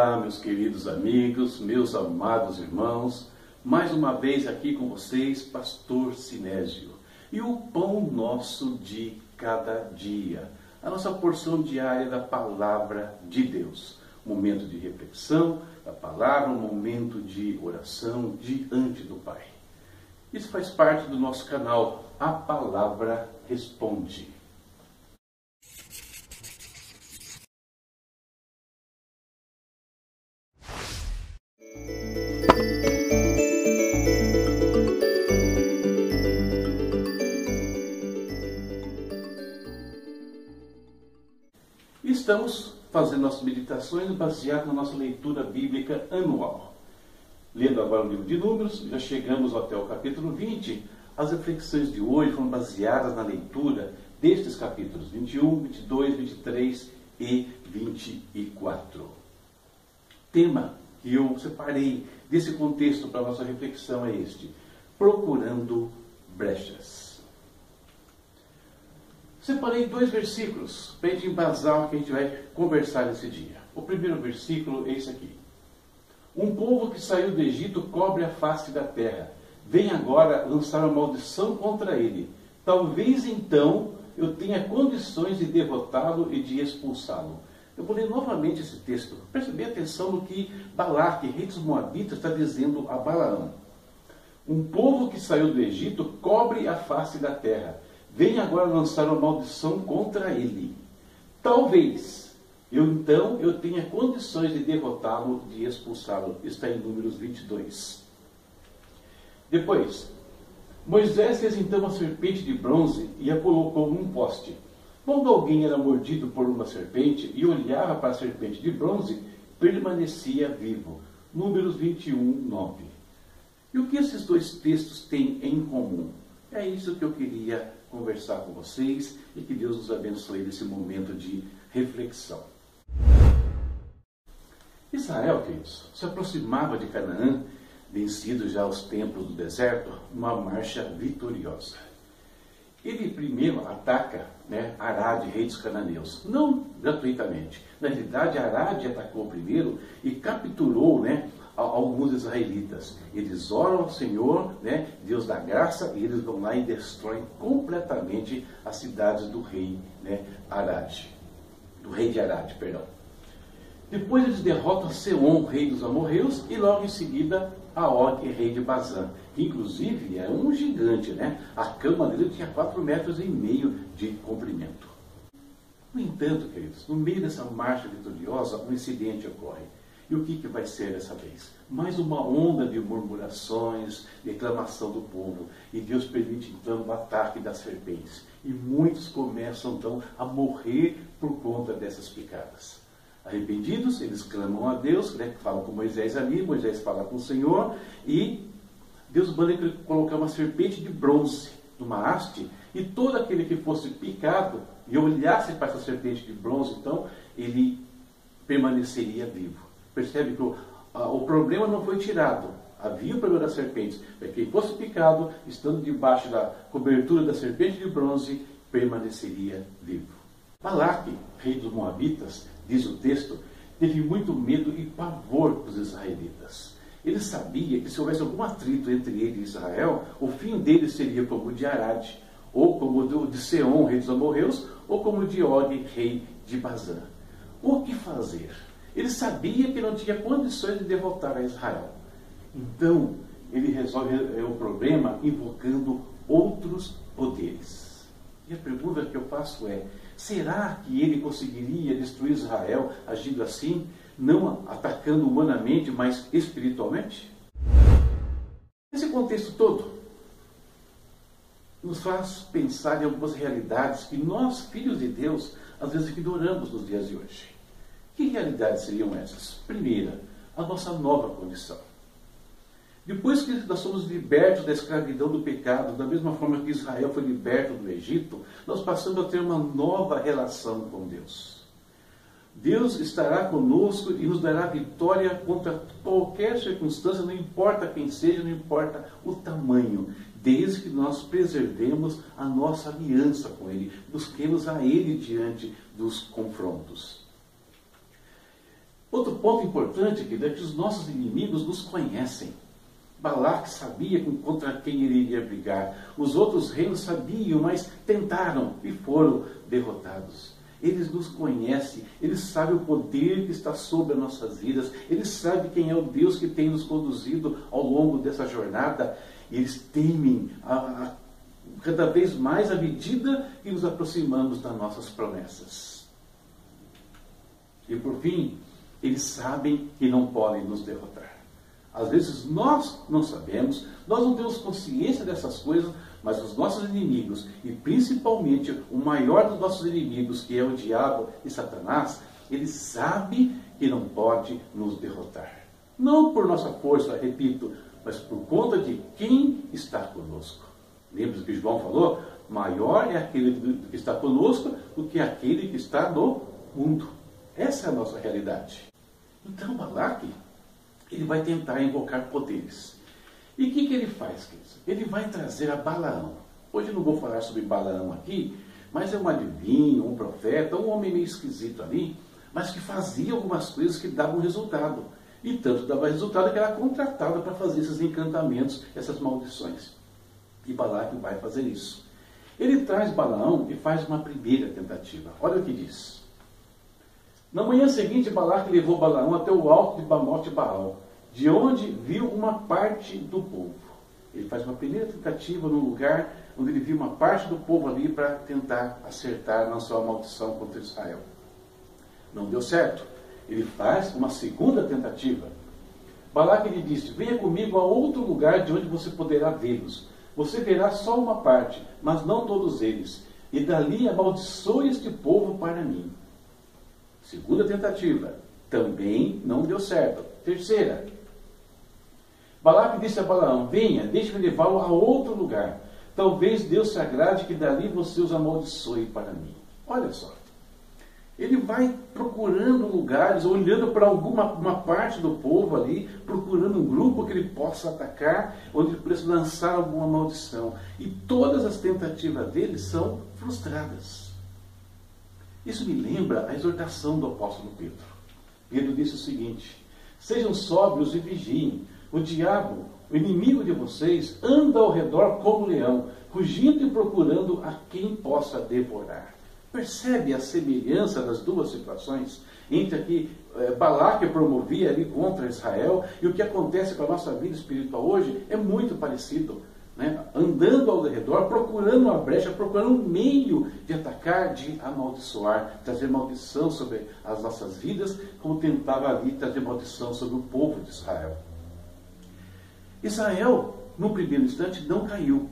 Olá, meus queridos amigos, meus amados irmãos, mais uma vez aqui com vocês, Pastor Sinésio. E o pão nosso de cada dia, a nossa porção diária da palavra de Deus. Momento de reflexão da palavra, um momento de oração diante do Pai. Isso faz parte do nosso canal, A Palavra Responde. Estamos fazendo nossas meditações baseadas na nossa leitura bíblica anual. Lendo agora o livro de Números, já chegamos até o capítulo 20. As reflexões de hoje foram baseadas na leitura destes capítulos 21, 22, 23 e 24. Tema que eu separei desse contexto para a nossa reflexão é este: procurando brechas. Separei dois versículos para a gente embasar o que a gente vai conversar nesse dia. O primeiro versículo é esse aqui. Um povo que saiu do Egito cobre a face da terra. Vem agora lançar uma maldição contra ele. Talvez então eu tenha condições de derrotá-lo e de expulsá-lo. Eu vou ler novamente esse texto. Preste atenção no que Balaque, rei dos Moabitas, está dizendo a Balaão. Um povo que saiu do Egito cobre a face da terra vem agora lançar uma maldição contra ele. Talvez eu então eu tenha condições de derrotá-lo, de expulsá-lo. Está em Números 22. Depois, Moisés fez então uma serpente de bronze e a colocou num poste. Quando alguém era mordido por uma serpente e olhava para a serpente de bronze, permanecia vivo. Números 21, 9. E o que esses dois textos têm em comum? É isso que eu queria conversar com vocês e que Deus nos abençoe nesse momento de reflexão. Israel, queridos, se aproximava de Canaã, vencido já os templos do deserto, uma marcha vitoriosa. Ele primeiro ataca né, Arad, rei dos cananeus, não gratuitamente. Na realidade, Arad atacou primeiro e capturou né, alguns israelitas. Eles oram ao Senhor, né, Deus da graça, e eles vão lá e destroem completamente as cidades do rei né, Arad. Do rei de Arad, perdão. Depois eles derrotam Seon, rei dos amorreus, e logo em seguida Og, rei de Bazã, que inclusive é um gigante, né? A cama dele tinha 4 metros e meio de comprimento. No entanto, queridos, no meio dessa marcha vitoriosa, um incidente ocorre. E o que, que vai ser dessa vez? Mais uma onda de murmurações, declamação do povo. E Deus permite então o ataque das serpentes. E muitos começam então a morrer por conta dessas picadas. Arrependidos, eles clamam a Deus, né, falam com Moisés ali, Moisés fala com o Senhor, e Deus manda colocar uma serpente de bronze numa haste, e todo aquele que fosse picado e olhasse para essa serpente de bronze, então, ele permaneceria vivo. Percebe que o, a, o problema não foi tirado. Havia o problema das serpentes. Mas quem fosse picado, estando debaixo da cobertura da serpente de bronze, permaneceria vivo. Balaque, rei dos Moabitas, diz o texto, teve muito medo e pavor dos israelitas. Ele sabia que se houvesse algum atrito entre ele e Israel, o fim dele seria como o de Arad, ou como o de Seon, rei dos amorreus, ou como o de Og, rei de Bazã. O que fazer? Ele sabia que não tinha condições de derrotar a Israel. Então, ele resolve o problema invocando outros poderes. E a pergunta que eu faço é: será que ele conseguiria destruir Israel agindo assim, não atacando humanamente, mas espiritualmente? Esse contexto todo nos faz pensar em algumas realidades que nós, filhos de Deus, às vezes ignoramos nos dias de hoje. Que realidades seriam essas? Primeira, a nossa nova condição. Depois que nós somos libertos da escravidão do pecado, da mesma forma que Israel foi liberto do Egito, nós passamos a ter uma nova relação com Deus. Deus estará conosco e nos dará vitória contra qualquer circunstância, não importa quem seja, não importa o tamanho, desde que nós preservemos a nossa aliança com Ele, busquemos a Ele diante dos confrontos. Outro ponto importante, querido, é que os nossos inimigos nos conhecem. Balac sabia contra quem ele iria brigar. Os outros reinos sabiam, mas tentaram e foram derrotados. Eles nos conhecem, eles sabem o poder que está sobre as nossas vidas, eles sabem quem é o Deus que tem nos conduzido ao longo dessa jornada. E eles temem a, a, cada vez mais à medida que nos aproximamos das nossas promessas. E por fim, eles sabem que não podem nos derrotar. Às vezes nós não sabemos, nós não temos consciência dessas coisas, mas os nossos inimigos, e principalmente o maior dos nossos inimigos, que é o diabo e Satanás, ele sabe que não pode nos derrotar. Não por nossa força, repito, mas por conta de quem está conosco. Lembra do que João falou? Maior é aquele que está conosco do que aquele que está no mundo. Essa é a nossa realidade. Então, Balaque, ele vai tentar invocar poderes. E o que, que ele faz, queridos? Ele vai trazer a Balaão. Hoje eu não vou falar sobre Balaão aqui, mas é um adivinho, um profeta, um homem meio esquisito ali, mas que fazia algumas coisas que davam resultado. E tanto dava resultado que era contratado para fazer esses encantamentos, essas maldições. E Balaque vai fazer isso. Ele traz Balaão e faz uma primeira tentativa. Olha o que diz. Na manhã seguinte, Balaque levou Balaão até o alto de Bamote Baal, de onde viu uma parte do povo. Ele faz uma primeira tentativa no lugar onde ele viu uma parte do povo ali para tentar acertar na sua maldição contra Israel. Não deu certo. Ele faz uma segunda tentativa. Balaque lhe disse: Venha comigo a outro lugar de onde você poderá vê-los. Você verá só uma parte, mas não todos eles. E dali amaldiçoe este povo para mim. Segunda tentativa. Também não deu certo. Terceira. Balaque disse a Balaão: Venha, deixe-me levá-lo a outro lugar. Talvez Deus se agrade que dali você os amaldiçoe para mim. Olha só. Ele vai procurando lugares, olhando para alguma uma parte do povo ali, procurando um grupo que ele possa atacar, onde ele precisa lançar alguma maldição. E todas as tentativas dele são frustradas. Isso me lembra a exortação do apóstolo Pedro. Pedro disse o seguinte: Sejam sóbrios e vigiem. O diabo, o inimigo de vocês, anda ao redor como leão, fugindo e procurando a quem possa devorar. Percebe a semelhança das duas situações? Entre aqui, é, Balaque promovia ali contra Israel, e o que acontece com a nossa vida espiritual hoje é muito parecido né, andando ao redor, procurando uma brecha, procurando um meio de atacar, de amaldiçoar, trazer maldição sobre as nossas vidas, como tentava ali trazer maldição sobre o povo de Israel. Israel, no primeiro instante, não caiu.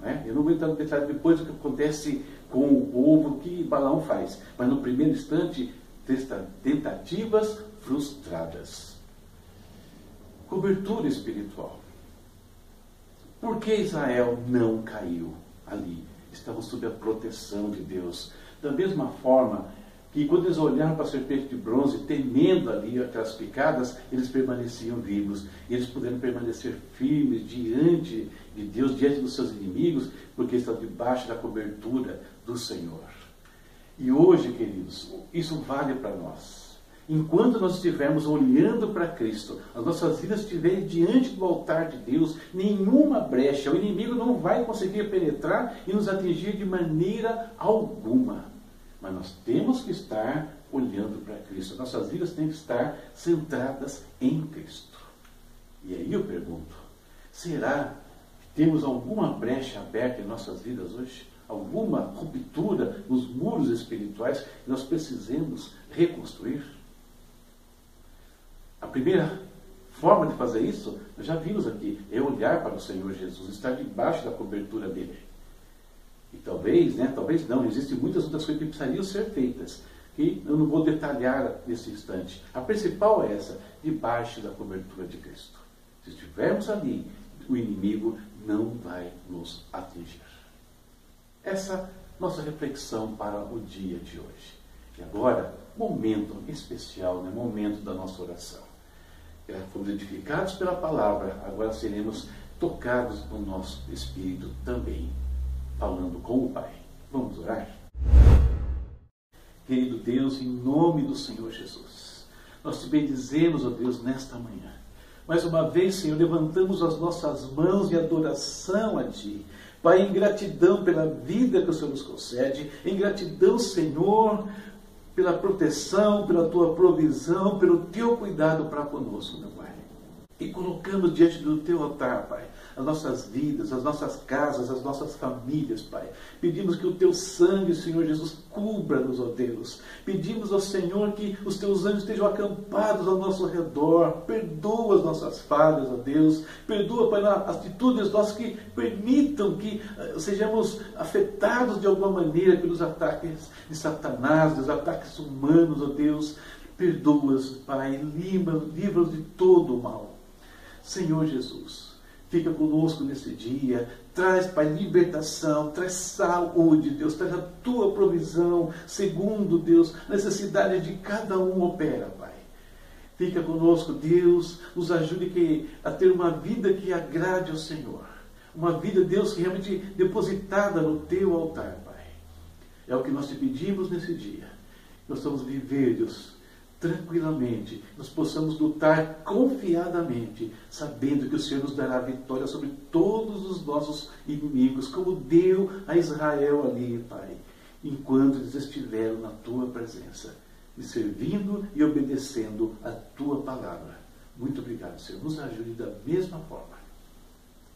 Né? Eu não vou entrar no detalhe depois do que acontece com o povo, que Balaão faz. Mas no primeiro instante, tentativas frustradas. Cobertura espiritual. Por que Israel não caiu ali? Estavam sob a proteção de Deus. Da mesma forma que quando eles olharam para a serpente de bronze, temendo ali aquelas picadas, eles permaneciam vivos. E eles puderam permanecer firmes diante de Deus, diante dos seus inimigos, porque estão debaixo da cobertura do Senhor. E hoje, queridos, isso vale para nós. Enquanto nós estivermos olhando para Cristo, as nossas vidas estiverem diante do altar de Deus, nenhuma brecha, o inimigo não vai conseguir penetrar e nos atingir de maneira alguma. Mas nós temos que estar olhando para Cristo. Nossas vidas têm que estar centradas em Cristo. E aí eu pergunto: será que temos alguma brecha aberta em nossas vidas hoje? Alguma ruptura nos muros espirituais que nós precisamos reconstruir? A primeira forma de fazer isso, nós já vimos aqui, é olhar para o Senhor Jesus, estar debaixo da cobertura dele. E talvez, né, talvez não, existem muitas outras coisas que precisariam ser feitas, que eu não vou detalhar nesse instante. A principal é essa, debaixo da cobertura de Cristo. Se estivermos ali, o inimigo não vai nos atingir. Essa nossa reflexão para o dia de hoje. E agora, momento especial, né? momento da nossa oração fomos edificados pela palavra, agora seremos tocados no nosso espírito também, falando com o Pai. Vamos orar? Querido Deus, em nome do Senhor Jesus, Nós te bendizemos, ó Deus, nesta manhã. Mais uma vez, Senhor, levantamos as nossas mãos em adoração a Ti. Pai, em gratidão pela vida que o Senhor nos concede, em gratidão, Senhor, pela proteção, pela Tua provisão, pelo Teu cuidado para conosco, meu Pai. E colocamos diante do Teu altar, Pai, as nossas vidas, as nossas casas, as nossas famílias, Pai. Pedimos que o Teu sangue, Senhor Jesus, cubra-nos, ó Deus. Pedimos ao Senhor que os Teus anjos estejam acampados ao nosso redor. Perdoa as nossas falhas, ó Deus. Perdoa, Pai, as atitudes nossas que permitam que uh, sejamos afetados de alguma maneira pelos ataques de Satanás, dos ataques humanos, ó Deus. Perdoa-os, Pai, livra-os de todo o mal. Senhor Jesus, Fica conosco nesse dia. Traz, Pai, libertação, traz saúde, Deus. Traz a tua provisão, segundo, Deus, necessidade de cada um opera, Pai. Fica conosco, Deus. Nos ajude a ter uma vida que agrade ao Senhor. Uma vida, Deus, que realmente depositada no teu altar, Pai. É o que nós te pedimos nesse dia. Nós vamos viver, Deus, tranquilamente, nós possamos lutar confiadamente, sabendo que o Senhor nos dará vitória sobre todos os nossos inimigos, como deu a Israel ali, Pai, enquanto eles estiveram na tua presença, e servindo e obedecendo a tua palavra. Muito obrigado, Senhor. Nos ajude da mesma forma.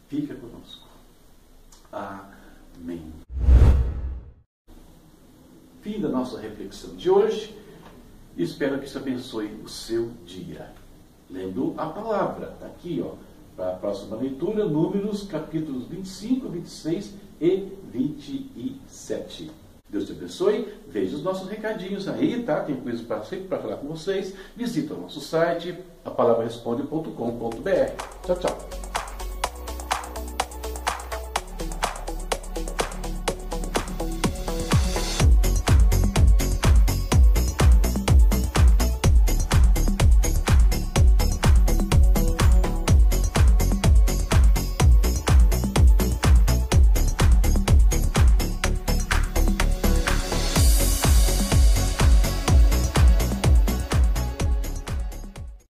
Fica conosco. Amém. Fim da nossa reflexão de hoje. Espero que isso abençoe o seu dia. Lendo a palavra, está aqui, ó, para a próxima leitura, Números, capítulos 25, 26 e 27. Deus te abençoe. Veja os nossos recadinhos aí, tá? Tem coisas para sempre para falar com vocês. Visita o nosso site, apalabraresponde.com.br. Tchau, tchau.